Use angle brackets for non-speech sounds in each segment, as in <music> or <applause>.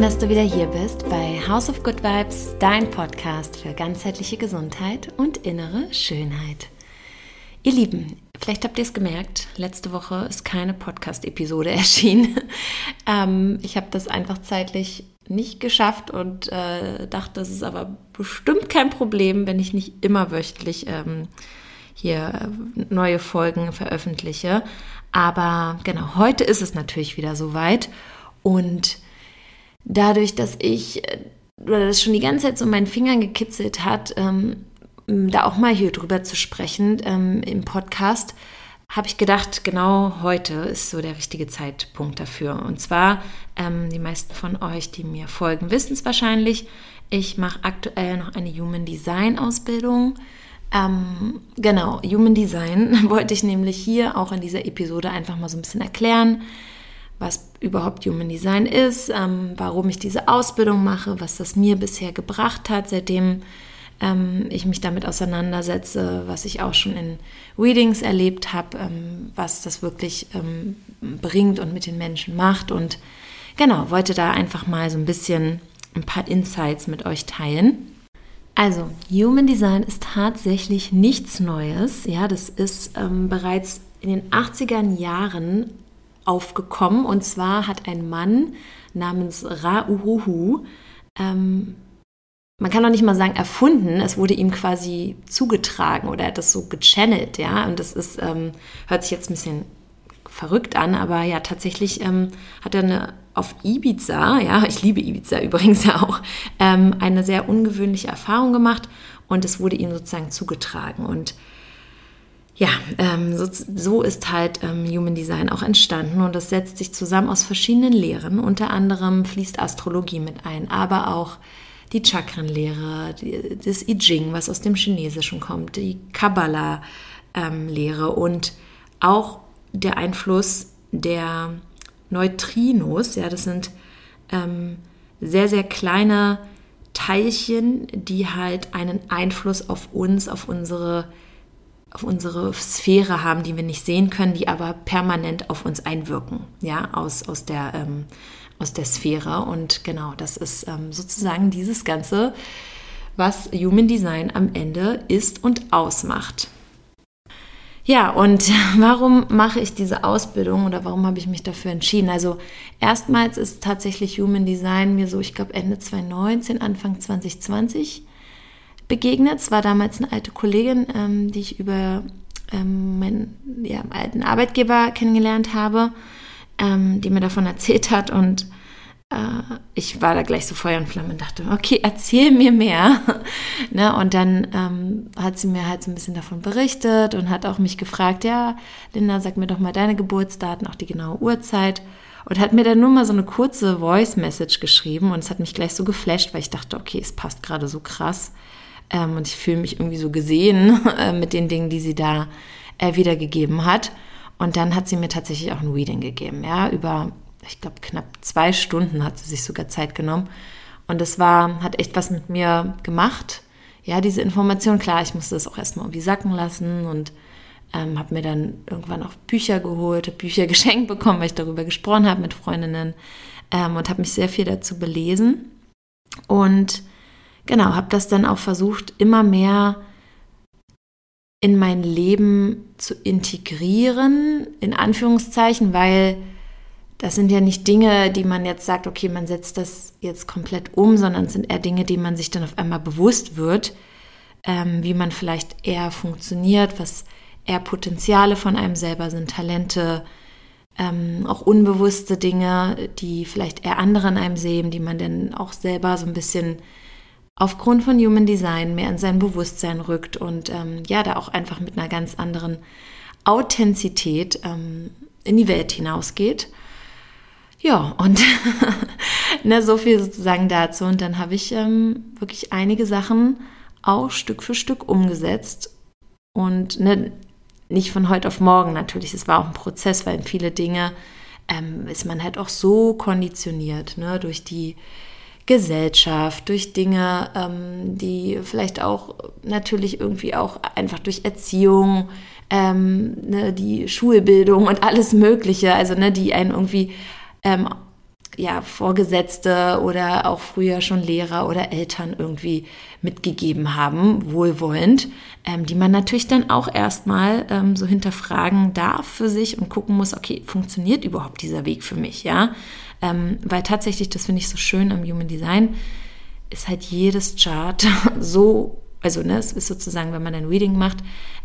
Schön, dass du wieder hier bist bei House of Good Vibes, dein Podcast für ganzheitliche Gesundheit und innere Schönheit. Ihr Lieben, vielleicht habt ihr es gemerkt, letzte Woche ist keine Podcast-Episode <laughs> erschienen. ähm, ich habe das einfach zeitlich nicht geschafft und äh, dachte, es ist aber bestimmt kein Problem, wenn ich nicht immer wöchentlich ähm, hier neue Folgen veröffentliche. Aber genau, heute ist es natürlich wieder soweit und dadurch, dass ich, äh, oder das schon die ganze Zeit so meinen Fingern gekitzelt hat, ähm, da auch mal hier drüber zu sprechen ähm, im Podcast, habe ich gedacht, genau heute ist so der richtige Zeitpunkt dafür. Und zwar, ähm, die meisten von euch, die mir folgen, wissen es wahrscheinlich, ich mache aktuell noch eine Human Design Ausbildung. Ähm, genau, Human Design <laughs> wollte ich nämlich hier auch in dieser Episode einfach mal so ein bisschen erklären was überhaupt Human Design ist, ähm, warum ich diese Ausbildung mache, was das mir bisher gebracht hat, seitdem ähm, ich mich damit auseinandersetze, was ich auch schon in Readings erlebt habe, ähm, was das wirklich ähm, bringt und mit den Menschen macht. Und genau, wollte da einfach mal so ein bisschen ein paar Insights mit euch teilen. Also, Human Design ist tatsächlich nichts Neues. Ja, das ist ähm, bereits in den 80er Jahren aufgekommen. Und zwar hat ein Mann namens Ra-Uhuhu, ähm, man kann doch nicht mal sagen erfunden, es wurde ihm quasi zugetragen oder er hat das so gechannelt, ja. Und das ist, ähm, hört sich jetzt ein bisschen verrückt an, aber ja, tatsächlich ähm, hat er eine, auf Ibiza, ja, ich liebe Ibiza <laughs> übrigens ja auch, ähm, eine sehr ungewöhnliche Erfahrung gemacht und es wurde ihm sozusagen zugetragen. Und ja, ähm, so, so, ist halt ähm, Human Design auch entstanden und das setzt sich zusammen aus verschiedenen Lehren. Unter anderem fließt Astrologie mit ein, aber auch die Chakrenlehre, die, das I Ching, was aus dem Chinesischen kommt, die Kabbalah-Lehre ähm, und auch der Einfluss der Neutrinos. Ja, das sind ähm, sehr, sehr kleine Teilchen, die halt einen Einfluss auf uns, auf unsere auf unsere Sphäre haben, die wir nicht sehen können, die aber permanent auf uns einwirken, ja, aus, aus, der, ähm, aus der Sphäre. Und genau, das ist ähm, sozusagen dieses Ganze, was Human Design am Ende ist und ausmacht. Ja, und <laughs> warum mache ich diese Ausbildung oder warum habe ich mich dafür entschieden? Also erstmals ist tatsächlich Human Design mir so, ich glaube Ende 2019, Anfang 2020 begegnet. Es war damals eine alte Kollegin, ähm, die ich über ähm, meinen ja, alten Arbeitgeber kennengelernt habe, ähm, die mir davon erzählt hat und äh, ich war da gleich so Feuer und Flamme und dachte, okay, erzähl mir mehr. <laughs> ne? Und dann ähm, hat sie mir halt so ein bisschen davon berichtet und hat auch mich gefragt, ja, Linda, sag mir doch mal deine Geburtsdaten, auch die genaue Uhrzeit. Und hat mir dann nur mal so eine kurze Voice-Message geschrieben und es hat mich gleich so geflasht, weil ich dachte, okay, es passt gerade so krass. Ähm, und ich fühle mich irgendwie so gesehen <laughs> äh, mit den Dingen, die sie da äh, wiedergegeben hat. Und dann hat sie mir tatsächlich auch ein Reading gegeben, ja, über, ich glaube, knapp zwei Stunden hat sie sich sogar Zeit genommen. Und das war, hat echt was mit mir gemacht. Ja, diese Information, klar, ich musste das auch erstmal irgendwie sacken lassen und ähm, habe mir dann irgendwann auch Bücher geholt, Bücher <laughs> geschenkt bekommen, weil ich darüber gesprochen habe mit Freundinnen ähm, und habe mich sehr viel dazu belesen. Und genau, habe das dann auch versucht, immer mehr in mein Leben zu integrieren, in Anführungszeichen, weil das sind ja nicht Dinge, die man jetzt sagt, okay, man setzt das jetzt komplett um, sondern es sind eher Dinge, die man sich dann auf einmal bewusst wird, ähm, wie man vielleicht eher funktioniert, was eher Potenziale von einem selber sind, Talente, ähm, auch unbewusste Dinge, die vielleicht eher andere in einem sehen, die man dann auch selber so ein bisschen aufgrund von Human Design mehr in sein Bewusstsein rückt und ähm, ja, da auch einfach mit einer ganz anderen Authentizität ähm, in die Welt hinausgeht. Ja, und <laughs> ne, so viel sozusagen dazu. Und dann habe ich ähm, wirklich einige Sachen auch Stück für Stück umgesetzt. Und ne, nicht von heute auf morgen natürlich. Es war auch ein Prozess, weil viele Dinge ähm, ist man halt auch so konditioniert ne, durch die Gesellschaft, durch Dinge, ähm, die vielleicht auch natürlich irgendwie auch einfach durch Erziehung, ähm, ne, die Schulbildung und alles Mögliche, also ne, die einen irgendwie ähm, ja, Vorgesetzte oder auch früher schon Lehrer oder Eltern irgendwie mitgegeben haben, wohlwollend, ähm, die man natürlich dann auch erstmal ähm, so hinterfragen darf für sich und gucken muss, okay, funktioniert überhaupt dieser Weg für mich, ja? Ähm, weil tatsächlich, das finde ich so schön am Human Design, ist halt jedes Chart <laughs> so also ne, es ist sozusagen, wenn man ein Reading macht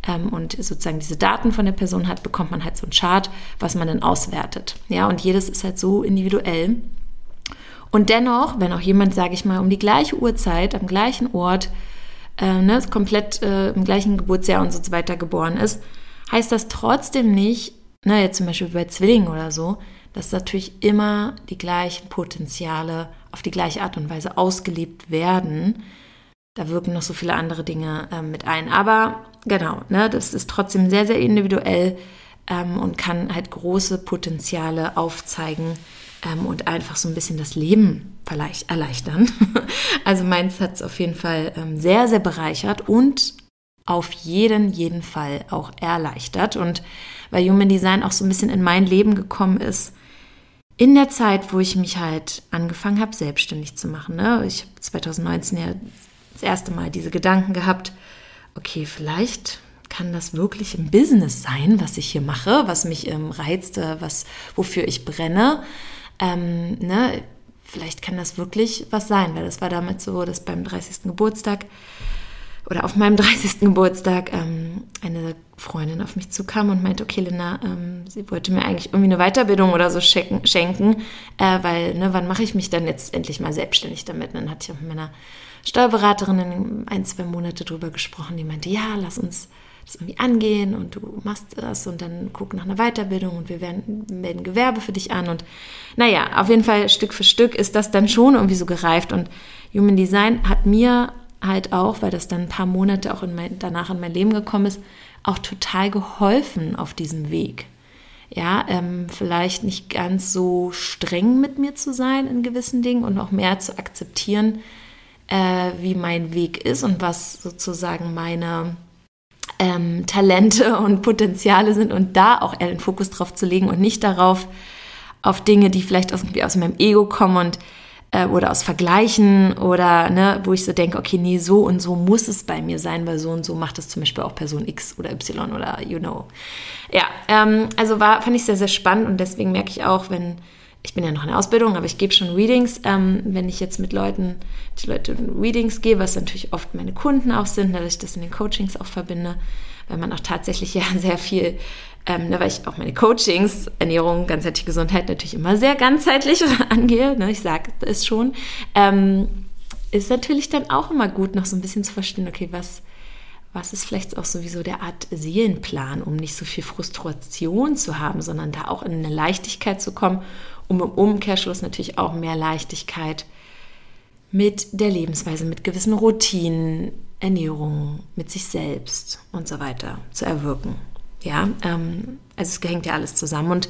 ähm, und sozusagen diese Daten von der Person hat, bekommt man halt so ein Chart, was man dann auswertet. Ja, und jedes ist halt so individuell. Und dennoch, wenn auch jemand, sage ich mal, um die gleiche Uhrzeit, am gleichen Ort, äh, ne, komplett äh, im gleichen Geburtsjahr und so weiter geboren ist, heißt das trotzdem nicht, ne, jetzt zum Beispiel bei Zwillingen oder so, dass natürlich immer die gleichen Potenziale auf die gleiche Art und Weise ausgelebt werden da wirken noch so viele andere Dinge ähm, mit ein. Aber genau, ne, das ist trotzdem sehr, sehr individuell ähm, und kann halt große Potenziale aufzeigen ähm, und einfach so ein bisschen das Leben vielleicht erleichtern. <laughs> also meins hat es auf jeden Fall ähm, sehr, sehr bereichert und auf jeden, jeden Fall auch erleichtert. Und weil Human Design auch so ein bisschen in mein Leben gekommen ist, in der Zeit, wo ich mich halt angefangen habe, selbstständig zu machen. Ne? Ich habe 2019 ja das erste Mal diese Gedanken gehabt, okay, vielleicht kann das wirklich ein Business sein, was ich hier mache, was mich ähm, reizt, was, wofür ich brenne. Ähm, ne? Vielleicht kann das wirklich was sein, weil das war damit so, dass beim 30. Geburtstag oder auf meinem <laughs> 30. Geburtstag ähm, eine Freundin auf mich zukam und meinte, okay, Linda, ähm, sie wollte mir eigentlich irgendwie eine Weiterbildung oder so schenken, schenken äh, weil, ne, wann mache ich mich dann jetzt endlich mal selbstständig damit? Und dann hatte ich auch mit meiner Steuerberaterin ein, zwei Monate drüber gesprochen, die meinte, ja, lass uns das irgendwie angehen und du machst das und dann guck nach einer Weiterbildung und wir werden, melden Gewerbe für dich an und naja, auf jeden Fall Stück für Stück ist das dann schon irgendwie so gereift und Human Design hat mir halt auch, weil das dann ein paar Monate auch in mein, danach in mein Leben gekommen ist, auch total geholfen auf diesem Weg. Ja, ähm, vielleicht nicht ganz so streng mit mir zu sein in gewissen Dingen und auch mehr zu akzeptieren, äh, wie mein Weg ist und was sozusagen meine ähm, Talente <laughs> und Potenziale sind und da auch eher den Fokus drauf zu legen und nicht darauf, auf Dinge, die vielleicht irgendwie aus meinem Ego kommen und äh, oder aus Vergleichen oder ne, wo ich so denke, okay, nee, so und so muss es bei mir sein, weil so und so macht es zum Beispiel auch Person X oder Y oder you know. Ja, ähm, also war, fand ich sehr, sehr spannend und deswegen merke ich auch, wenn ich bin ja noch in der Ausbildung, aber ich gebe schon Readings, ähm, wenn ich jetzt mit Leuten, die Leute Readings gehe, was natürlich oft meine Kunden auch sind, dass ich das in den Coachings auch verbinde, weil man auch tatsächlich ja <laughs> sehr viel, ähm, ne, weil ich auch meine Coachings, Ernährung, ganzheitliche Gesundheit natürlich immer sehr ganzheitlich <laughs> angehe, ne, ich sage es schon, ähm, ist natürlich dann auch immer gut, noch so ein bisschen zu verstehen, okay, was, was ist vielleicht auch sowieso der Art Seelenplan, um nicht so viel Frustration zu haben, sondern da auch in eine Leichtigkeit zu kommen um im Umkehrschluss natürlich auch mehr Leichtigkeit mit der Lebensweise, mit gewissen Routinen, Ernährung, mit sich selbst und so weiter zu erwirken. Ja, ähm, also es hängt ja alles zusammen. Und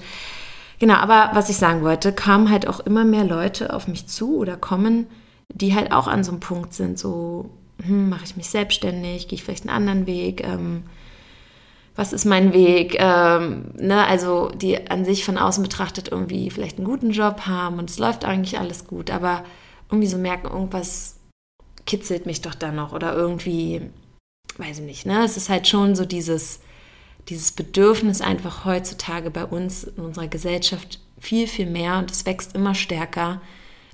genau, aber was ich sagen wollte, kamen halt auch immer mehr Leute auf mich zu oder kommen, die halt auch an so einem Punkt sind, so, hm, mache ich mich selbstständig, gehe ich vielleicht einen anderen Weg, ähm, was ist mein Weg, ähm, ne? also die an sich von außen betrachtet irgendwie vielleicht einen guten Job haben und es läuft eigentlich alles gut, aber irgendwie so merken, irgendwas kitzelt mich doch da noch oder irgendwie, weiß ich nicht, ne? Es ist halt schon so dieses, dieses Bedürfnis einfach heutzutage bei uns in unserer Gesellschaft viel, viel mehr und es wächst immer stärker,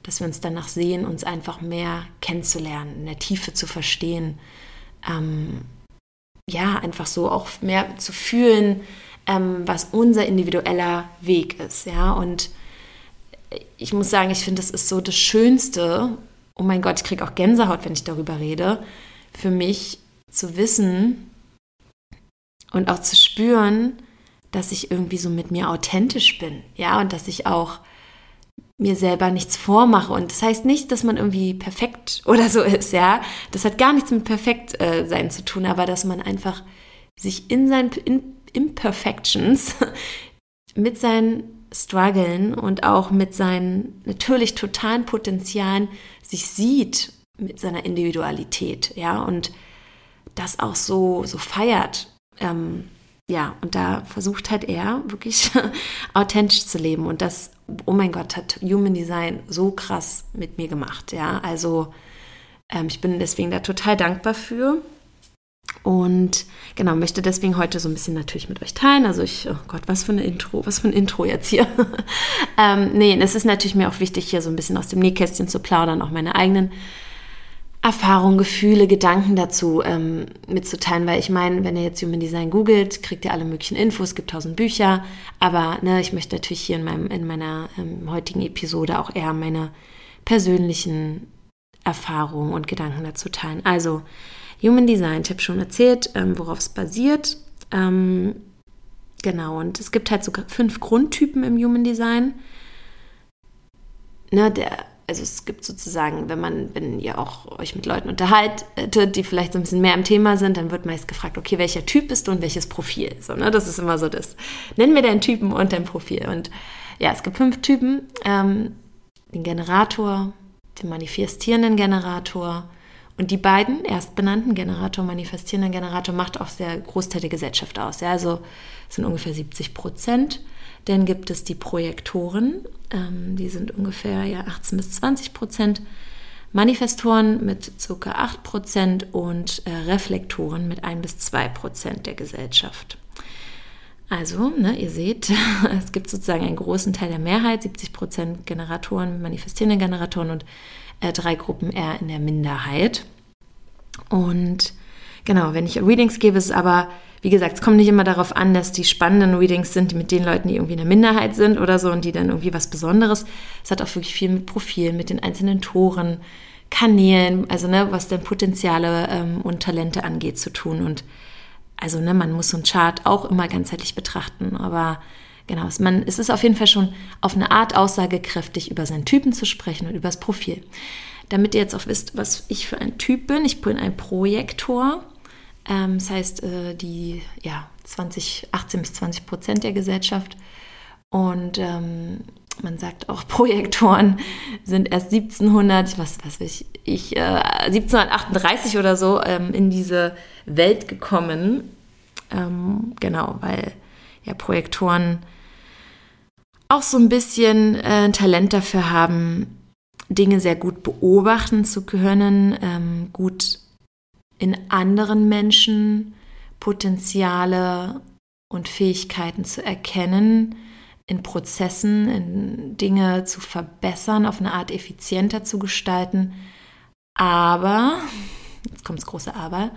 dass wir uns danach sehen, uns einfach mehr kennenzulernen, in der Tiefe zu verstehen. Ähm, ja, einfach so auch mehr zu fühlen, ähm, was unser individueller Weg ist, ja. Und ich muss sagen, ich finde, das ist so das Schönste. Oh mein Gott, ich kriege auch Gänsehaut, wenn ich darüber rede. Für mich zu wissen und auch zu spüren, dass ich irgendwie so mit mir authentisch bin, ja, und dass ich auch mir selber nichts vormache. Und das heißt nicht, dass man irgendwie perfekt oder so ist, ja. Das hat gar nichts mit perfekt äh, sein zu tun, aber dass man einfach sich in seinen in Imperfections <laughs> mit seinen Struggeln und auch mit seinen natürlich totalen Potenzialen sich sieht mit seiner Individualität, ja, und das auch so, so feiert. Ähm, ja, und da versucht halt er wirklich <laughs> authentisch zu leben. Und das, oh mein Gott, hat Human Design so krass mit mir gemacht. Ja, also ähm, ich bin deswegen da total dankbar für. Und genau, möchte deswegen heute so ein bisschen natürlich mit euch teilen. Also ich, oh Gott, was für ein Intro, was für ein Intro jetzt hier. <laughs> ähm, nee, es ist natürlich mir auch wichtig, hier so ein bisschen aus dem Nähkästchen zu plaudern, auch meine eigenen Erfahrungen, Gefühle, Gedanken dazu ähm, mitzuteilen, weil ich meine, wenn ihr jetzt Human Design googelt, kriegt ihr alle möglichen Infos, es gibt tausend Bücher, aber ne, ich möchte natürlich hier in, meinem, in meiner ähm, heutigen Episode auch eher meine persönlichen Erfahrungen und Gedanken dazu teilen. Also, Human Design, ich habe schon erzählt, ähm, worauf es basiert. Ähm, genau, und es gibt halt so fünf Grundtypen im Human Design. Ne, der, also es gibt sozusagen, wenn man, wenn ihr auch euch mit Leuten unterhaltet, die vielleicht so ein bisschen mehr im Thema sind, dann wird meist gefragt, okay, welcher Typ bist du und welches Profil? So, ne? Das ist immer so das. Nenn mir deinen Typen und dein Profil. Und ja, es gibt fünf Typen. Ähm, den Generator, den manifestierenden Generator, und die beiden erstbenannten Generator, manifestierenden Generator, macht auch sehr Großteil der Gesellschaft aus. Ja, also sind ungefähr 70 Prozent. Dann gibt es die Projektoren, ähm, die sind ungefähr ja, 18 bis 20 Prozent. Manifestoren mit ca. 8 Prozent und äh, Reflektoren mit 1 bis 2 Prozent der Gesellschaft. Also, ne, ihr seht, <laughs> es gibt sozusagen einen großen Teil der Mehrheit, 70 Prozent Generatoren, manifestierende Generatoren und äh, drei Gruppen eher in der Minderheit. Und genau, wenn ich Readings gebe, ist es aber, wie gesagt, es kommt nicht immer darauf an, dass die spannenden Readings sind mit den Leuten, die irgendwie in der Minderheit sind oder so und die dann irgendwie was Besonderes. Es hat auch wirklich viel mit Profilen, mit den einzelnen Toren, Kanälen, also ne, was denn Potenziale ähm, und Talente angeht, zu tun. Und also ne, man muss so einen Chart auch immer ganzheitlich betrachten, aber Genau, es, man, es ist auf jeden Fall schon auf eine Art aussagekräftig, über seinen Typen zu sprechen und über das Profil. Damit ihr jetzt auch wisst, was ich für ein Typ bin. Ich bin ein Projektor. Ähm, das heißt, äh, die ja, 20, 18 bis 20 Prozent der Gesellschaft. Und ähm, man sagt auch, <laughs> Projektoren sind erst 1700, was weiß ich, ich äh, 1738 oder so ähm, in diese Welt gekommen. Ähm, genau, weil ja, Projektoren auch so ein bisschen äh, Talent dafür haben, Dinge sehr gut beobachten zu können, ähm, gut in anderen Menschen Potenziale und Fähigkeiten zu erkennen, in Prozessen, in Dinge zu verbessern, auf eine Art effizienter zu gestalten. Aber, jetzt kommt das große Aber,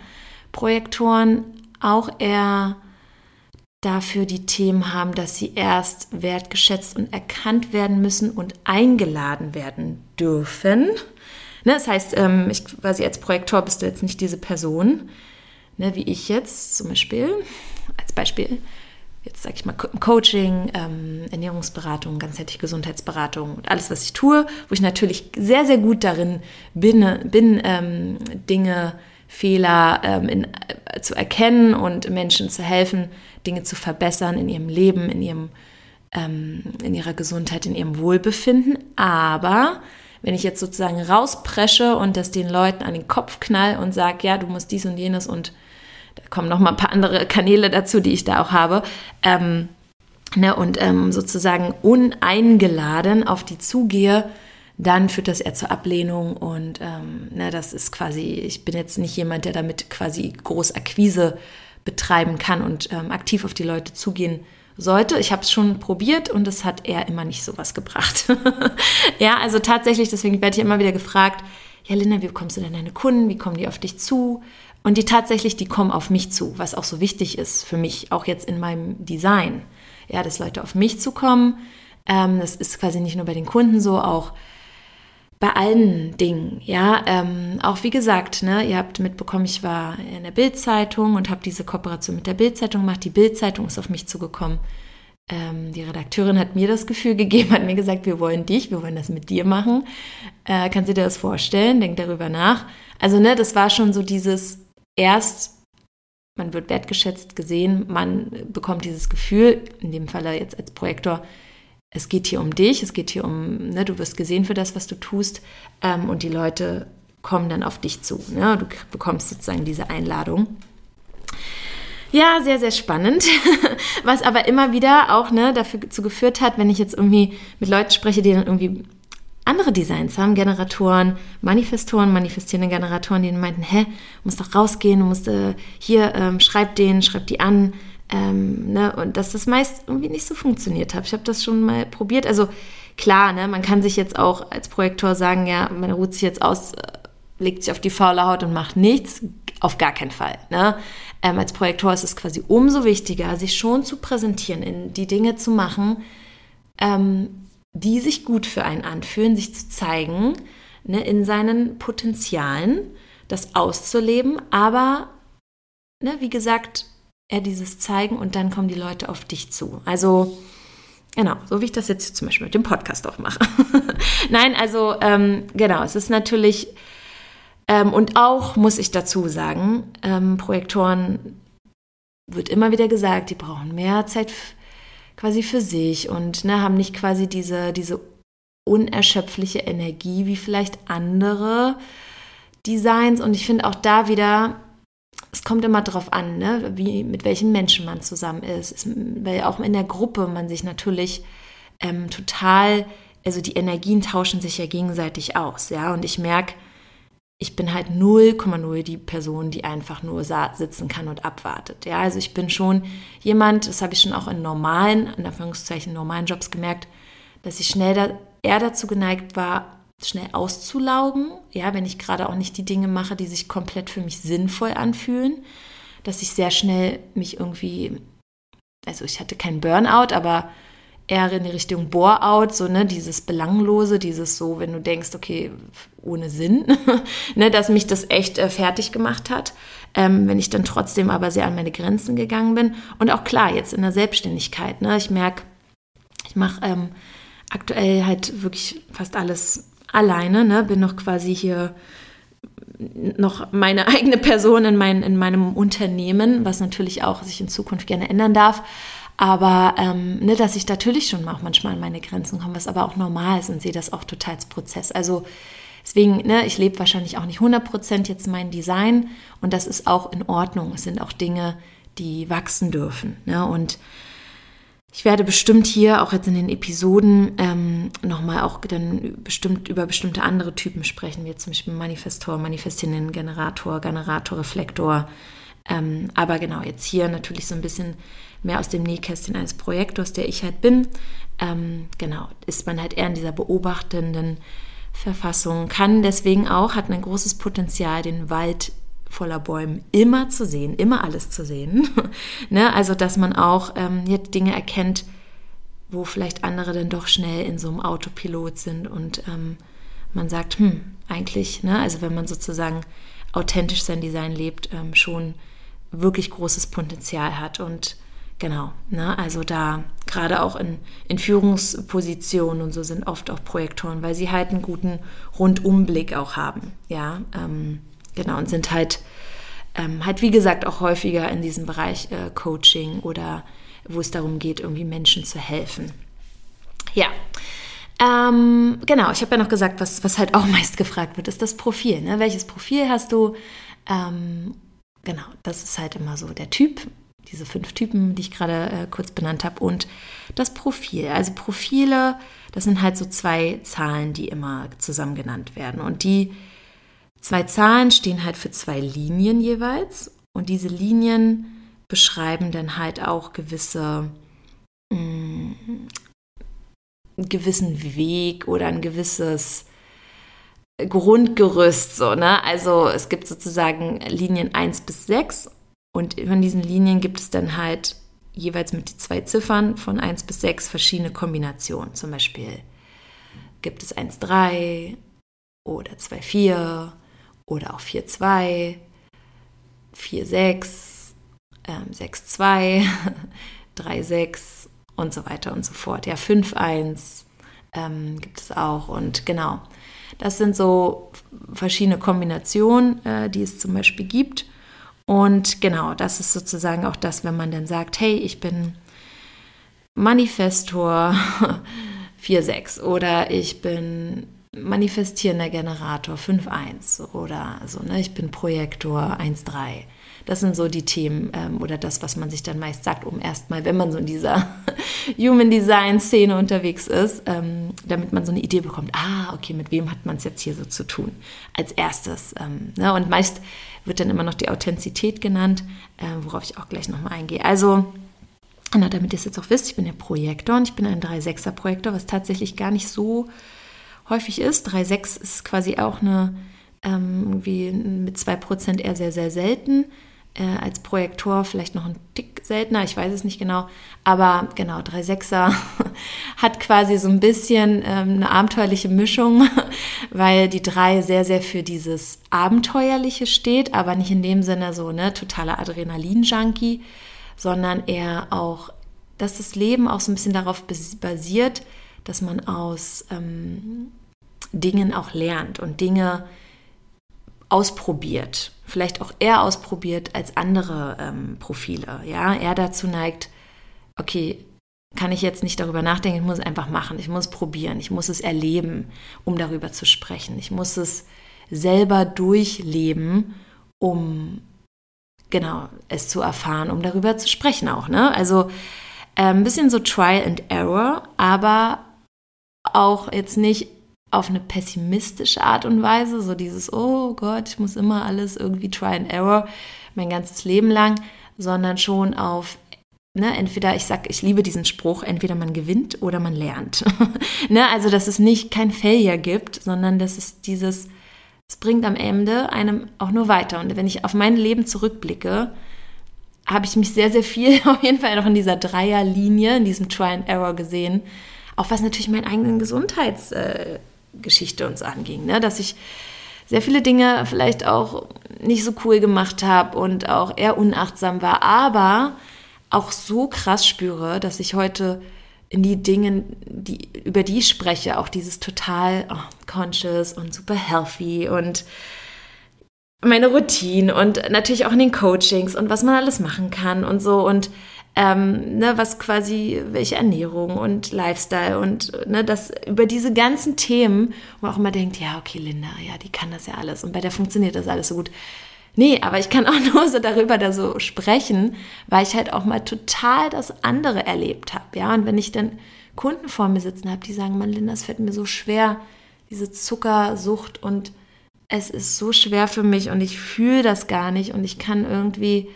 Projektoren auch eher dafür die Themen haben, dass sie erst wertgeschätzt und erkannt werden müssen und eingeladen werden dürfen. Ne, das heißt, ähm, ich quasi als Projektor bist du jetzt nicht diese Person, ne, wie ich jetzt zum Beispiel, als Beispiel, jetzt sage ich mal Coaching, ähm, Ernährungsberatung, ganzheitliche Gesundheitsberatung und alles, was ich tue, wo ich natürlich sehr, sehr gut darin bin, bin ähm, Dinge, Fehler ähm, in, äh, zu erkennen und Menschen zu helfen, Dinge zu verbessern in ihrem Leben, in, ihrem, ähm, in ihrer Gesundheit, in ihrem Wohlbefinden. Aber wenn ich jetzt sozusagen rauspresche und das den Leuten an den Kopf knall und sage, ja, du musst dies und jenes und da kommen noch mal ein paar andere Kanäle dazu, die ich da auch habe, ähm, ne, und ähm, sozusagen uneingeladen auf die zugehe, dann führt das eher zur Ablehnung und ähm, ne, das ist quasi, ich bin jetzt nicht jemand, der damit quasi groß Akquise betreiben kann und ähm, aktiv auf die Leute zugehen sollte. Ich habe es schon probiert und es hat eher immer nicht so was gebracht. <laughs> ja, also tatsächlich, deswegen werde ich immer wieder gefragt, ja Linda, wie bekommst du denn deine Kunden? Wie kommen die auf dich zu? Und die tatsächlich, die kommen auf mich zu, was auch so wichtig ist für mich, auch jetzt in meinem Design. Ja, dass Leute auf mich zukommen. Ähm, das ist quasi nicht nur bei den Kunden so, auch bei allen Dingen, ja, ähm, auch wie gesagt, ne, ihr habt mitbekommen, ich war in der Bildzeitung und habe diese Kooperation mit der Bildzeitung gemacht. Die Bildzeitung ist auf mich zugekommen. Ähm, die Redakteurin hat mir das Gefühl gegeben, hat mir gesagt, wir wollen dich, wir wollen das mit dir machen. Äh, kannst du dir das vorstellen? Denk darüber nach. Also, ne, das war schon so dieses erst, man wird wertgeschätzt gesehen, man bekommt dieses Gefühl, in dem Falle jetzt als Projektor, es geht hier um dich, es geht hier um, ne, du wirst gesehen für das, was du tust ähm, und die Leute kommen dann auf dich zu. Ne? Du bekommst sozusagen diese Einladung. Ja, sehr, sehr spannend. <laughs> Was aber immer wieder auch ne, dazu geführt hat, wenn ich jetzt irgendwie mit Leuten spreche, die dann irgendwie andere Designs haben, Generatoren, Manifestoren, manifestierende Generatoren, die meinten, hä, du musst doch rausgehen, du musst äh, hier, ähm, schreib den, schreib die an. Ähm, ne, und dass das meist irgendwie nicht so funktioniert hat. Ich habe das schon mal probiert. Also klar, ne, man kann sich jetzt auch als Projektor sagen, ja, man ruht sich jetzt aus, äh, legt sich auf die faule Haut und macht nichts. Auf gar keinen Fall. Ne? Ähm, als Projektor ist es quasi umso wichtiger, sich schon zu präsentieren, in die Dinge zu machen, ähm, die sich gut für einen anfühlen, sich zu zeigen, ne, in seinen Potenzialen, das auszuleben, aber ne, wie gesagt, eher dieses Zeigen und dann kommen die Leute auf dich zu. Also Genau, so wie ich das jetzt zum Beispiel mit dem Podcast auch mache. <laughs> Nein, also ähm, genau, es ist natürlich, ähm, und auch muss ich dazu sagen, ähm, Projektoren wird immer wieder gesagt, die brauchen mehr Zeit quasi für sich und ne, haben nicht quasi diese, diese unerschöpfliche Energie wie vielleicht andere Designs. Und ich finde auch da wieder, es kommt immer darauf an, ne, wie, mit welchen Menschen man zusammen ist. Es, weil auch in der Gruppe man sich natürlich ähm, total, also die Energien tauschen sich ja gegenseitig aus, ja. Und ich merke, ich bin halt 0,0 die Person, die einfach nur sitzen kann und abwartet. Ja, also ich bin schon jemand, das habe ich schon auch in normalen, in Anführungszeichen normalen Jobs gemerkt, dass ich schnell da, eher dazu geneigt war, schnell auszulaugen. Ja, wenn ich gerade auch nicht die Dinge mache, die sich komplett für mich sinnvoll anfühlen, dass ich sehr schnell mich irgendwie, also ich hatte keinen Burnout, aber eher in die Richtung Bore-out, so, ne, dieses Belanglose, dieses so, wenn du denkst, okay, ohne Sinn, <laughs> ne, dass mich das echt äh, fertig gemacht hat, ähm, wenn ich dann trotzdem aber sehr an meine Grenzen gegangen bin. Und auch klar, jetzt in der Selbstständigkeit, ne, ich merke, ich mache ähm, aktuell halt wirklich fast alles alleine, ne, bin noch quasi hier noch meine <laughs> eigene Person in, mein, in meinem Unternehmen, was natürlich auch sich in Zukunft gerne ändern darf. Aber ähm, ne, dass ich natürlich schon auch manchmal an meine Grenzen komme, was aber auch normal ist und sehe das auch total als Prozess. Also deswegen, ne, ich lebe wahrscheinlich auch nicht 100% jetzt mein Design und das ist auch in Ordnung. Es sind auch Dinge, die wachsen dürfen. Ne? Und ich werde bestimmt hier auch jetzt in den Episoden ähm, nochmal auch dann bestimmt über bestimmte andere Typen sprechen, wie zum Beispiel Manifestor, Manifestinnen, Generator, Generator, Reflektor. Ähm, aber genau, jetzt hier natürlich so ein bisschen mehr aus dem Nähkästchen eines Projektors, der ich halt bin. Ähm, genau, ist man halt eher in dieser beobachtenden Verfassung, kann deswegen auch, hat ein großes Potenzial, den Wald voller Bäumen immer zu sehen, immer alles zu sehen. <laughs> ne? Also, dass man auch ähm, jetzt Dinge erkennt, wo vielleicht andere dann doch schnell in so einem Autopilot sind und ähm, man sagt, hm, eigentlich, ne? also wenn man sozusagen authentisch sein Design lebt, ähm, schon wirklich großes Potenzial hat und Genau, ne? also da gerade auch in, in Führungspositionen und so sind oft auch Projektoren, weil sie halt einen guten Rundumblick auch haben, ja, ähm, genau, und sind halt, ähm, halt wie gesagt auch häufiger in diesem Bereich äh, Coaching oder wo es darum geht, irgendwie Menschen zu helfen. Ja, ähm, genau, ich habe ja noch gesagt, was, was halt auch <laughs> meist gefragt wird, ist das Profil. Ne? Welches Profil hast du? Ähm, genau, das ist halt immer so der Typ diese fünf Typen, die ich gerade äh, kurz benannt habe, und das Profil. Also Profile, das sind halt so zwei Zahlen, die immer zusammen genannt werden. Und die zwei Zahlen stehen halt für zwei Linien jeweils. Und diese Linien beschreiben dann halt auch gewisse, mh, mm, einen gewissen Weg oder ein gewisses Grundgerüst, so, ne? Also es gibt sozusagen Linien 1 bis 6 und von diesen Linien gibt es dann halt jeweils mit zwei Ziffern von 1 bis 6 verschiedene Kombinationen. Zum Beispiel gibt es 1,3 oder 2,4 oder auch 4,2, 4,6, ähm, 6,2, 3,6 <laughs> und so weiter und so fort. Ja, 5,1 ähm, gibt es auch. Und genau, das sind so verschiedene Kombinationen, äh, die es zum Beispiel gibt. Und genau, das ist sozusagen auch das, wenn man dann sagt, hey, ich bin Manifestor <laughs> 4.6 oder ich bin manifestierender Generator 5.1 oder so, ne, ich bin Projektor 1.3. Das sind so die Themen ähm, oder das, was man sich dann meist sagt, um erstmal, wenn man so in dieser <laughs> Human Design Szene unterwegs ist, ähm, damit man so eine Idee bekommt, ah, okay, mit wem hat man es jetzt hier so zu tun? Als erstes. Ähm, ne? Und meist wird dann immer noch die Authentizität genannt, äh, worauf ich auch gleich nochmal eingehe. Also, na, damit ihr es jetzt auch wisst, ich bin der Projektor und ich bin ein 3-6er Projektor, was tatsächlich gar nicht so häufig ist. 3-6 ist quasi auch eine ähm, irgendwie mit 2% eher sehr, sehr selten. Äh, als Projektor vielleicht noch ein Tick seltener, ich weiß es nicht genau. Aber genau, 3-6er <laughs> hat quasi so ein bisschen ähm, eine abenteuerliche Mischung, <laughs> weil die 3 sehr, sehr für dieses Abenteuerliche steht, aber nicht in dem Sinne so, ne, totaler Adrenalin-Junkie, sondern eher auch, dass das Leben auch so ein bisschen darauf basiert, dass man aus ähm, Dingen auch lernt und Dinge ausprobiert. Vielleicht auch eher ausprobiert als andere ähm, Profile. Ja, er dazu neigt, okay, kann ich jetzt nicht darüber nachdenken, ich muss es einfach machen, ich muss probieren, ich muss es erleben, um darüber zu sprechen. Ich muss es selber durchleben, um genau es zu erfahren, um darüber zu sprechen auch. Ne? Also äh, ein bisschen so Trial and Error, aber auch jetzt nicht auf eine pessimistische Art und Weise, so dieses, oh Gott, ich muss immer alles irgendwie try and error mein ganzes Leben lang, sondern schon auf, ne, entweder ich sag, ich liebe diesen Spruch, entweder man gewinnt oder man lernt. <laughs> ne, also, dass es nicht kein Failure gibt, sondern dass es dieses, es bringt am Ende einem auch nur weiter. Und wenn ich auf mein Leben zurückblicke, habe ich mich sehr, sehr viel <laughs> auf jeden Fall noch in dieser Dreierlinie, in diesem Try and Error gesehen. Auch was natürlich meinen eigenen Gesundheitsgeschichte äh, uns anging, ne? dass ich sehr viele Dinge vielleicht auch nicht so cool gemacht habe und auch eher unachtsam war, aber auch so krass spüre, dass ich heute in die Dinge, die, über die ich spreche, auch dieses total oh, conscious und super healthy und meine Routine und natürlich auch in den Coachings und was man alles machen kann und so und ähm, ne, was quasi, welche Ernährung und Lifestyle und ne, das über diese ganzen Themen, wo man auch immer denkt, ja, okay, Linda, ja, die kann das ja alles und bei der funktioniert das alles so gut. Nee, aber ich kann <laughs> auch nur so darüber da so sprechen, weil ich halt auch mal total das andere erlebt habe, ja, und wenn ich dann Kunden vor mir sitzen habe, die sagen, man, Linda, es fällt mir so schwer, diese Zuckersucht und es ist so schwer für mich und ich fühle das gar nicht und ich kann irgendwie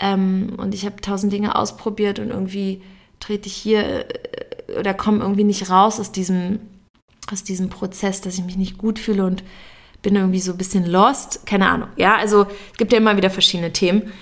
ähm, und ich habe tausend Dinge ausprobiert und irgendwie trete ich hier äh, oder komme irgendwie nicht raus aus diesem, aus diesem Prozess, dass ich mich nicht gut fühle und bin irgendwie so ein bisschen lost. Keine Ahnung. Ja, also es gibt ja immer wieder verschiedene Themen,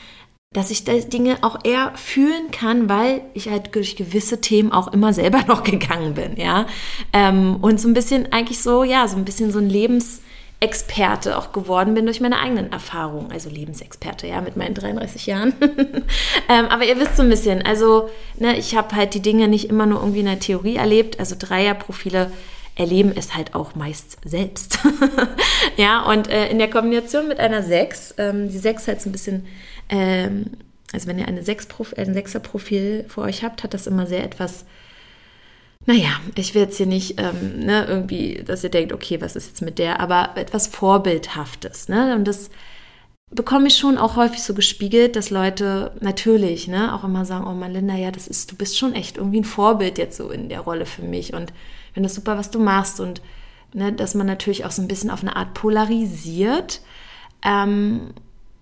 dass ich Dinge auch eher fühlen kann, weil ich halt durch gewisse Themen auch immer selber <laughs> noch gegangen bin. Ja, ähm, und so ein bisschen eigentlich so, ja, so ein bisschen so ein Lebens- Experte auch geworden bin durch meine eigenen Erfahrungen, also Lebensexperte, ja, mit meinen 33 Jahren. <laughs> ähm, aber ihr wisst so ein bisschen, also ne, ich habe halt die Dinge nicht immer nur irgendwie in der Theorie erlebt, also Dreierprofile erleben es halt auch meist selbst. <laughs> ja, und äh, in der Kombination mit einer 6, ähm, die 6 halt so ein bisschen, ähm, also wenn ihr eine 6 ein 6er Profil vor euch habt, hat das immer sehr etwas naja, ich will jetzt hier nicht ähm, ne, irgendwie, dass ihr denkt, okay, was ist jetzt mit der, aber etwas Vorbildhaftes. Ne? Und das bekomme ich schon auch häufig so gespiegelt, dass Leute natürlich ne, auch immer sagen, oh mein Linda, ja, das ist, du bist schon echt irgendwie ein Vorbild jetzt so in der Rolle für mich und ich finde das super, was du machst und ne, dass man natürlich auch so ein bisschen auf eine Art polarisiert, ähm,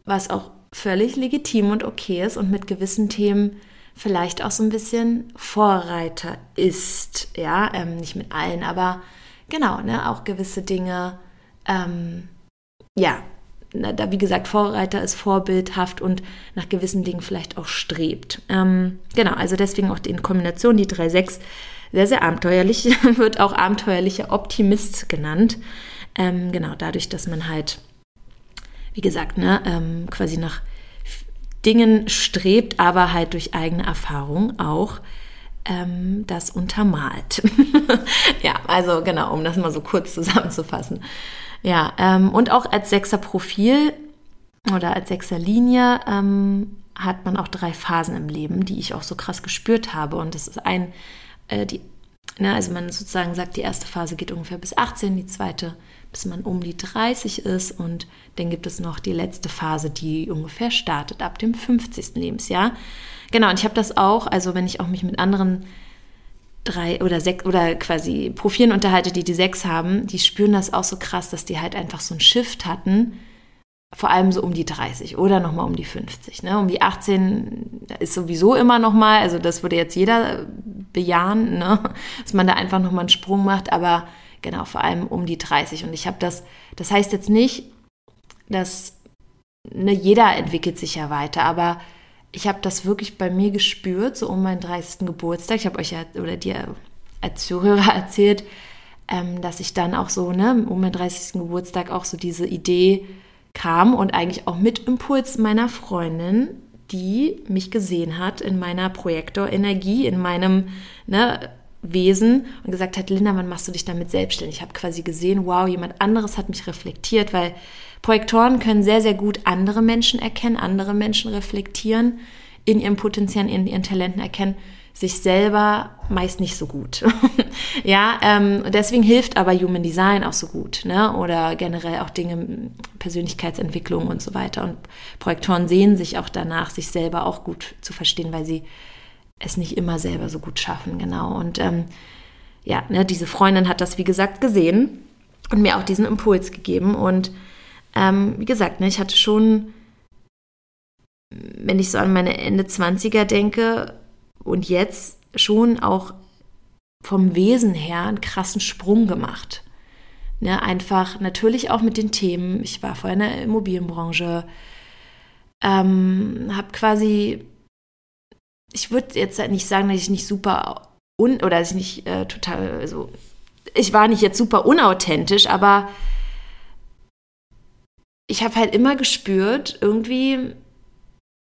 was auch völlig legitim und okay ist und mit gewissen Themen vielleicht auch so ein bisschen Vorreiter ist. Ja, ähm, nicht mit allen, aber genau, ne, auch gewisse Dinge, ähm, ja, da wie gesagt, Vorreiter ist vorbildhaft und nach gewissen Dingen vielleicht auch strebt. Ähm, genau, also deswegen auch in Kombination die 3-6 sehr, sehr abenteuerlich, <laughs> wird auch abenteuerlicher Optimist genannt. Ähm, genau, dadurch, dass man halt, wie gesagt, ne, ähm, quasi nach Dingen strebt, aber halt durch eigene Erfahrung auch ähm, das untermalt. <laughs> ja, also genau, um das mal so kurz zusammenzufassen. Ja, ähm, und auch als sechser Profil oder als sechser Linie ähm, hat man auch drei Phasen im Leben, die ich auch so krass gespürt habe. Und das ist ein, äh, die ne, also man sozusagen sagt, die erste Phase geht ungefähr bis 18, die zweite bis man um die 30 ist und dann gibt es noch die letzte Phase, die ungefähr startet ab dem 50. Lebensjahr. Genau, und ich habe das auch, also wenn ich auch mich mit anderen drei oder sechs oder quasi Profilen unterhalte, die die sechs haben, die spüren das auch so krass, dass die halt einfach so einen Shift hatten, vor allem so um die 30 oder nochmal um die 50. Ne? Um die 18 ist sowieso immer nochmal, also das würde jetzt jeder bejahen, ne? dass man da einfach nochmal einen Sprung macht, aber genau, vor allem um die 30. Und ich habe das, das heißt jetzt nicht, dass ne, jeder entwickelt sich ja weiter, aber ich habe das wirklich bei mir gespürt, so um meinen 30. Geburtstag. Ich habe euch ja oder dir als Zuhörer <laughs> erzählt, ähm, dass ich dann auch so, ne, um meinen 30. Geburtstag auch so diese Idee kam und eigentlich auch mit Impuls meiner Freundin, die mich gesehen hat in meiner Projektorenergie, in meinem ne, Wesen und gesagt hat, Linda, wann machst du dich damit selbstständig? Ich habe quasi gesehen, wow, jemand anderes hat mich reflektiert, weil Projektoren können sehr, sehr gut andere Menschen erkennen, andere Menschen reflektieren, in ihren Potenzialen, in ihren Talenten erkennen, sich selber meist nicht so gut. <laughs> ja, ähm, deswegen hilft aber Human Design auch so gut, ne? Oder generell auch Dinge, Persönlichkeitsentwicklung und so weiter. Und Projektoren sehen sich auch danach, sich selber auch gut zu verstehen, weil sie es nicht immer selber so gut schaffen, genau. Und ähm, ja, ne, diese Freundin hat das, wie gesagt, gesehen und mir auch diesen Impuls gegeben. Und ähm, wie gesagt, ne, ich hatte schon, wenn ich so an meine Ende 20er denke und jetzt schon auch vom Wesen her einen krassen Sprung gemacht. Ne, einfach natürlich auch mit den Themen. Ich war vorher in der Immobilienbranche, ähm, habe quasi ich würde jetzt halt nicht sagen, dass ich nicht super un oder dass ich nicht äh, total, also ich war nicht jetzt super unauthentisch, aber ich habe halt immer gespürt, irgendwie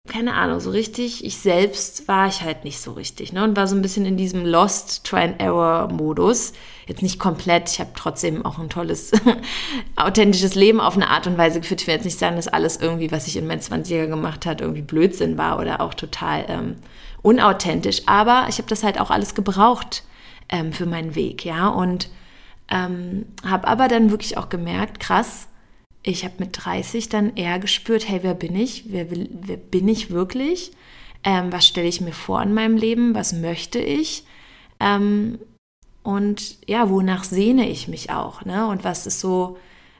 keine Ahnung, so richtig, ich selbst war ich halt nicht so richtig. Ne? Und war so ein bisschen in diesem Lost Try-and-Error-Modus. Jetzt nicht komplett, ich habe trotzdem auch ein tolles, <laughs> authentisches Leben auf eine Art und Weise geführt. Ich will jetzt nicht sagen, dass alles irgendwie, was ich in meinen 20er gemacht hat, irgendwie Blödsinn war oder auch total ähm, unauthentisch. Aber ich habe das halt auch alles gebraucht ähm, für meinen Weg, ja. Und ähm, habe aber dann wirklich auch gemerkt, krass, ich habe mit 30 dann eher gespürt, hey, wer bin ich? Wer, will, wer bin ich wirklich? Ähm, was stelle ich mir vor in meinem Leben? Was möchte ich? Ähm, und ja, wonach sehne ich mich auch? Ne? Und was ist so,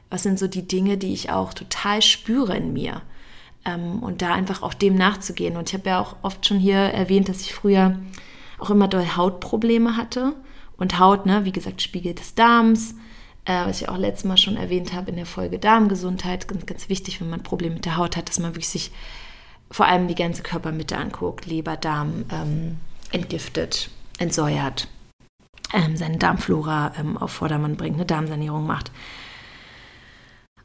was sind so die Dinge, die ich auch total spüre in mir? Ähm, und da einfach auch dem nachzugehen. Und ich habe ja auch oft schon hier erwähnt, dass ich früher auch immer doll Hautprobleme hatte. Und Haut, ne, wie gesagt, Spiegel des Darms äh, was ich auch letztes Mal schon erwähnt habe in der Folge Darmgesundheit, ganz, ganz wichtig, wenn man Probleme mit der Haut hat, dass man wirklich sich vor allem die ganze Körpermitte anguckt, Leber, Darm, ähm, entgiftet, entsäuert, ähm, seine Darmflora ähm, auf Vordermann bringt, eine Darmsanierung macht.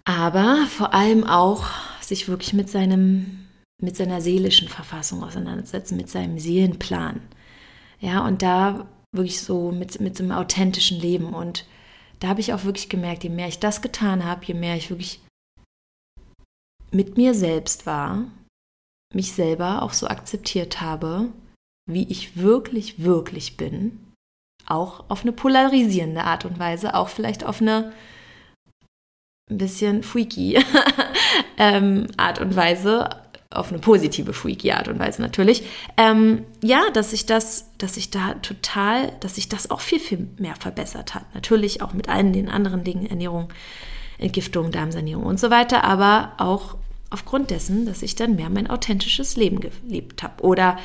Aber vor allem auch sich wirklich mit seinem, mit seiner seelischen Verfassung auseinandersetzen, mit seinem Seelenplan. Ja, und da wirklich so mit, mit einem authentischen Leben und da habe ich auch wirklich gemerkt, je mehr ich das getan habe, je mehr ich wirklich mit mir selbst war, mich selber auch so akzeptiert habe, wie ich wirklich, wirklich bin, auch auf eine polarisierende Art und Weise, auch vielleicht auf eine ein bisschen freaky <laughs> ähm, Art und Weise, auf eine positive, freaky Art und Weise natürlich. Ähm, ja, dass sich das, dass sich da total, dass sich das auch viel, viel mehr verbessert hat. Natürlich auch mit allen den anderen Dingen, Ernährung, Entgiftung, Darmsanierung und so weiter, aber auch aufgrund dessen, dass ich dann mehr mein authentisches Leben gelebt habe. Oder,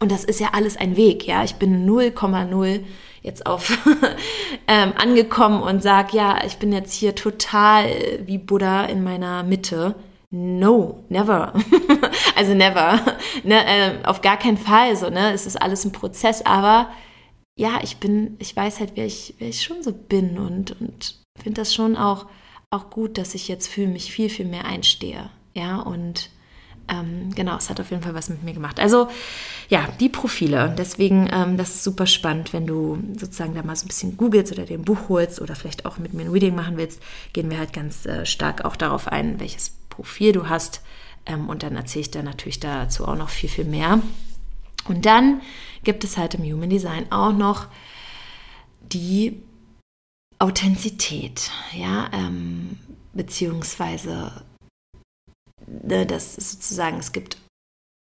und das ist ja alles ein Weg, ja, ich bin 0,0 jetzt auf <laughs> ähm, angekommen und sage, ja, ich bin jetzt hier total wie Buddha in meiner Mitte No, never. <laughs> also never. <laughs> Ne, äh, auf gar keinen Fall. So, ne? Es ist alles ein Prozess, aber ja, ich bin, ich weiß halt, wer ich, wer ich schon so bin und, und finde das schon auch, auch gut, dass ich jetzt für mich viel, viel mehr einstehe. Ja, und ähm, genau, es hat auf jeden Fall was mit mir gemacht. Also ja, die Profile. Deswegen, ähm, das ist super spannend, wenn du sozusagen da mal so ein bisschen googelst oder den Buch holst oder vielleicht auch mit mir ein Reading machen willst, gehen wir halt ganz äh, stark auch darauf ein, welches Profil du hast. Ähm, und dann erzähle ich da natürlich dazu auch noch viel, viel mehr. Und dann gibt es halt im Human Design auch noch die Authentizität, ja, ähm, beziehungsweise das ist sozusagen, es gibt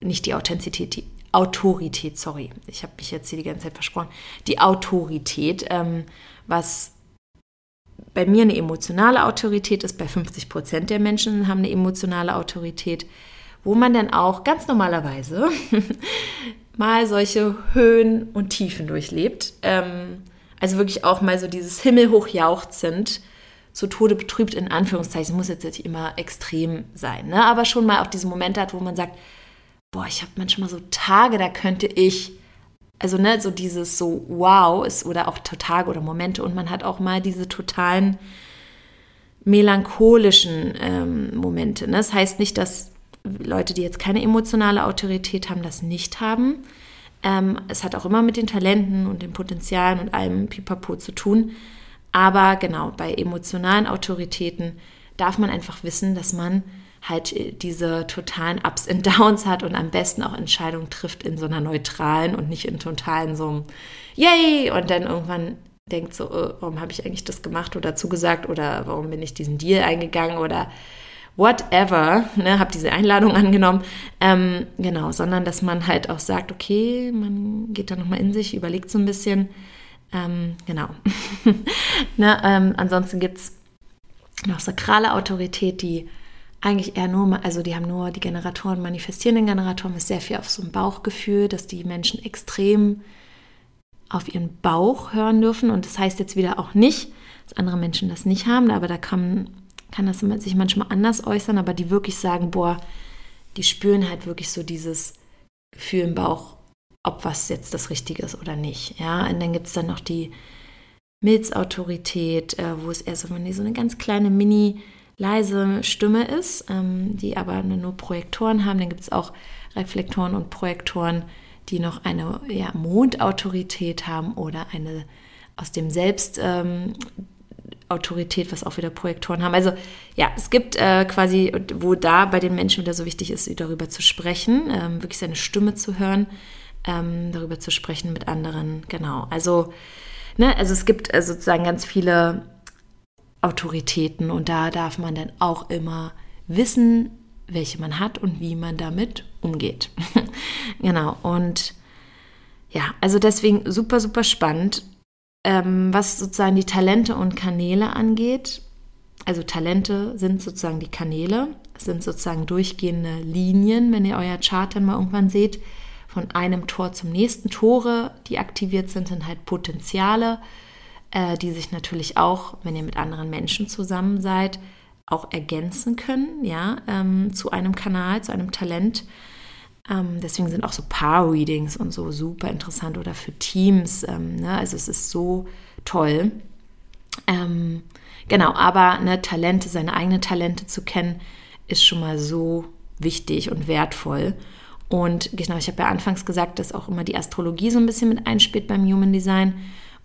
nicht die Authentizität, die Autorität, sorry, ich habe mich jetzt hier die ganze Zeit versprochen, die Autorität, ähm, was bei mir eine emotionale Autorität ist, bei 50 Prozent der Menschen haben eine emotionale Autorität, wo man dann auch ganz normalerweise <laughs> mal solche Höhen und Tiefen durchlebt. Ähm, also wirklich auch mal so dieses himmelhoch jauchzend, zu Tode betrübt, in Anführungszeichen, muss jetzt nicht immer extrem sein, ne? aber schon mal auch diese Momente hat, wo man sagt, boah, ich habe manchmal so Tage, da könnte ich, also ne, so dieses so wow ist oder auch Tage oder Momente und man hat auch mal diese totalen melancholischen ähm, Momente. Ne? Das heißt nicht, dass Leute, die jetzt keine emotionale Autorität haben, das nicht haben. Ähm, es hat auch immer mit den Talenten und den Potenzialen und allem Pipapo zu tun. Aber genau, bei emotionalen Autoritäten darf man einfach wissen, dass man halt äh, diese totalen Ups und Downs hat und am besten auch Entscheidungen trifft in so einer neutralen und nicht in totalen so einem Yay! Und dann irgendwann denkt so, oh, warum habe ich eigentlich das gemacht oder zugesagt oder warum bin ich diesen Deal eingegangen oder whatever, ne, habe diese Einladung <laughs> angenommen, ähm, genau, sondern dass man halt auch sagt, okay, man geht da nochmal in sich, überlegt so ein bisschen, ähm, genau. <laughs> ne, ähm, ansonsten gibt es noch sakrale Autorität, die eigentlich eher nur, also die haben nur die Generatoren, manifestierenden Generatoren, ist sehr viel auf so ein Bauchgefühl, dass die Menschen extrem auf ihren Bauch hören dürfen. Und das heißt jetzt wieder auch nicht, dass andere Menschen das nicht haben, aber da kann, kann das sich manchmal anders äußern, aber die wirklich sagen, boah, die spüren halt wirklich so dieses Gefühl im Bauch, ob was jetzt das Richtige ist oder nicht. Ja, und dann gibt es dann noch die Milzautorität, äh, wo es eher so, so eine ganz kleine Mini- leise Stimme ist, ähm, die aber nur Projektoren haben. Dann gibt es auch Reflektoren und Projektoren, die noch eine ja, Mondautorität haben oder eine aus dem Selbst ähm, Autorität, was auch wieder Projektoren haben. Also ja, es gibt äh, quasi, wo da bei den Menschen wieder so wichtig ist, darüber zu sprechen, ähm, wirklich seine Stimme zu hören, ähm, darüber zu sprechen mit anderen. Genau. Also, ne, also es gibt äh, sozusagen ganz viele Autoritäten und da darf man dann auch immer wissen, welche man hat und wie man damit umgeht. <laughs> genau, und ja, also deswegen super, super spannend, ähm, was sozusagen die Talente und Kanäle angeht. Also Talente sind sozusagen die Kanäle, sind sozusagen durchgehende Linien, wenn ihr euer Chart dann mal irgendwann seht, von einem Tor zum nächsten. Tore, die aktiviert sind, sind halt Potenziale äh, die sich natürlich auch, wenn ihr mit anderen Menschen zusammen seid, auch ergänzen können, ja, ähm, zu einem Kanal, zu einem Talent. Ähm, deswegen sind auch so Paar-Readings und so super interessant oder für Teams. Ähm, ne? Also es ist so toll. Ähm, genau, aber ne, Talente, seine eigenen Talente zu kennen, ist schon mal so wichtig und wertvoll. Und genau, ich habe ja anfangs gesagt, dass auch immer die Astrologie so ein bisschen mit einspielt beim Human Design.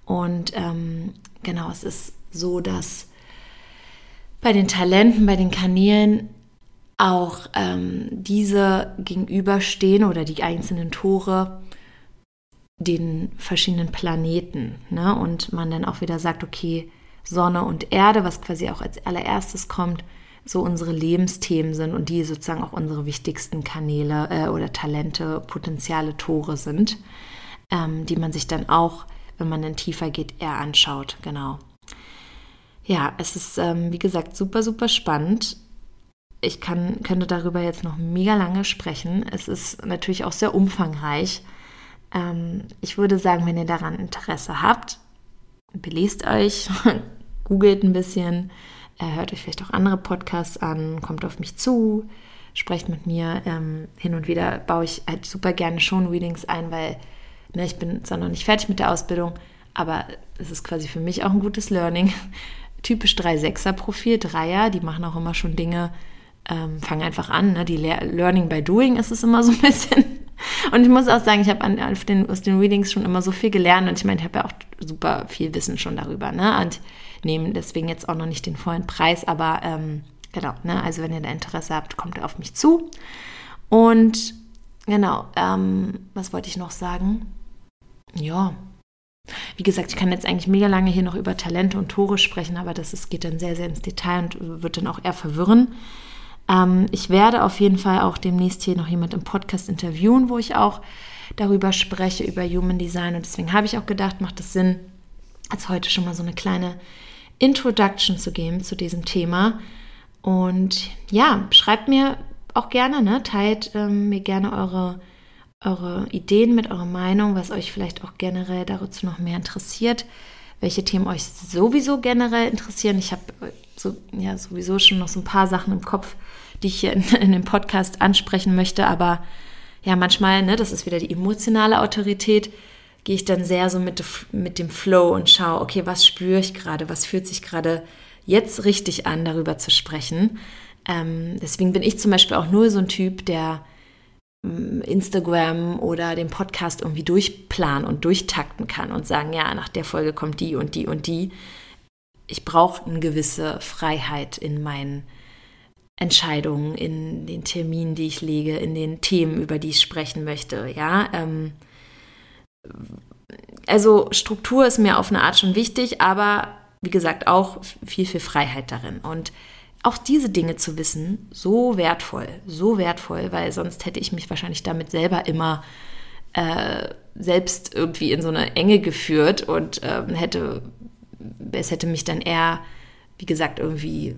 Und ähm, genau, es ist so, dass bei den Talenten, bei den Kanälen auch ähm, diese gegenüberstehen oder die einzelnen Tore den verschiedenen Planeten. Ne? Und man dann auch wieder sagt, okay, Sonne und Erde, was quasi auch als allererstes kommt, so unsere Lebensthemen sind und die sozusagen auch unsere wichtigsten Kanäle äh, oder Talente, Potenziale, Tore sind, ähm, die man sich dann auch wenn man dann tiefer geht, eher anschaut. Genau. Ja, es ist, ähm, wie gesagt, super, super spannend. Ich kann, könnte darüber jetzt noch mega lange sprechen. Es ist natürlich auch sehr umfangreich. Ähm, ich würde sagen, wenn ihr daran Interesse habt, belest euch, <laughs> googelt ein bisschen, hört euch vielleicht auch andere Podcasts an, kommt auf mich zu, sprecht mit mir. Ähm, hin und wieder baue ich halt super gerne schon Readings ein, weil Ne, ich bin zwar noch nicht fertig mit der Ausbildung, aber es ist quasi für mich auch ein gutes Learning. <laughs> Typisch 3-6er-Profil, Dreier, die machen auch immer schon Dinge, ähm, fangen einfach an. Ne? Die Le Learning by Doing ist es immer so ein bisschen. <laughs> Und ich muss auch sagen, ich habe aus den Readings schon immer so viel gelernt und ich meine, ich habe ja auch super viel Wissen schon darüber. Ne? Und nehme deswegen jetzt auch noch nicht den vollen Preis, aber ähm, genau, ne? also wenn ihr da Interesse habt, kommt auf mich zu. Und genau, ähm, was wollte ich noch sagen? ja, Wie gesagt, ich kann jetzt eigentlich mega lange hier noch über Talente und Tore sprechen, aber das ist, geht dann sehr, sehr ins Detail und wird dann auch eher verwirren. Ähm, ich werde auf jeden Fall auch demnächst hier noch jemand im Podcast interviewen, wo ich auch darüber spreche, über Human Design. Und deswegen habe ich auch gedacht, macht es Sinn, als heute schon mal so eine kleine Introduction zu geben zu diesem Thema. Und ja, schreibt mir auch gerne, ne? teilt ähm, mir gerne eure, eure Ideen mit, eurer Meinung, was euch vielleicht auch generell dazu noch mehr interessiert, welche Themen euch sowieso generell interessieren. Ich habe äh, so, ja, sowieso schon noch so ein paar Sachen im Kopf, die ich hier in, <laughs> in dem Podcast ansprechen möchte, aber ja, manchmal, ne, das ist wieder die emotionale Autorität, gehe ich dann sehr so mit, mit dem Flow und schaue, okay, was spüre ich gerade, was fühlt sich gerade jetzt richtig an, darüber zu sprechen. Ähm, deswegen bin ich zum Beispiel auch nur so ein Typ, der ähm, Instagram oder den Podcast irgendwie durchplanen und durchtakten kann und sagen, ja, nach der Folge kommt die und die und die. Ich brauche eine gewisse Freiheit in meinen Entscheidungen, in den Terminen, die ich lege, in den Themen, über die ich sprechen möchte. Ja, ähm, also Struktur ist mir auf eine Art schon wichtig, aber wie gesagt auch viel, viel Freiheit darin. Und auch diese Dinge zu wissen, so wertvoll, so wertvoll, weil sonst hätte ich mich wahrscheinlich damit selber immer äh, selbst irgendwie in so eine Enge geführt und äh, hätte, es hätte mich dann eher, wie gesagt, irgendwie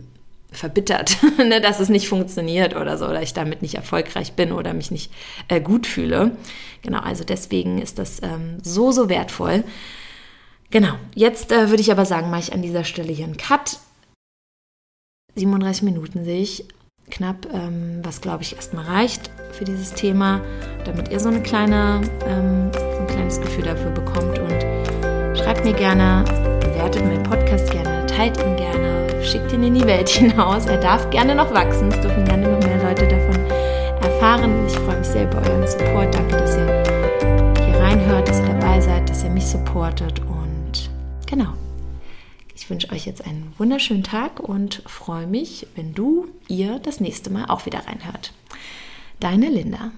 verbittert, <laughs> ne, dass es nicht funktioniert oder so, oder ich damit nicht erfolgreich bin oder mich nicht äh, gut fühle. Genau, also deswegen ist das ähm, so, so wertvoll. Genau, jetzt äh, würde ich aber sagen, mache ich an dieser Stelle hier einen Cut. 37 Minuten sehe ich knapp, ähm, was glaube ich erstmal reicht für dieses Thema, damit ihr so, eine kleine, ähm, so ein kleines Gefühl dafür bekommt. Und schreibt mir gerne, bewertet meinen Podcast gerne, teilt ihn gerne schickt ihn in die Welt <laughs> hinaus. Er darf gerne noch wachsen. Es dürfen gerne noch mehr Leute davon erfahren. Ich freue mich sehr über euren Support. Danke, dass ihr hier reinhört, dass ihr dabei seid, dass ihr mich supportet. Und genau. Ich wünsche euch jetzt einen wunderschönen Tag und freue mich, wenn du, ihr das nächste Mal auch wieder reinhört. Deine Linda.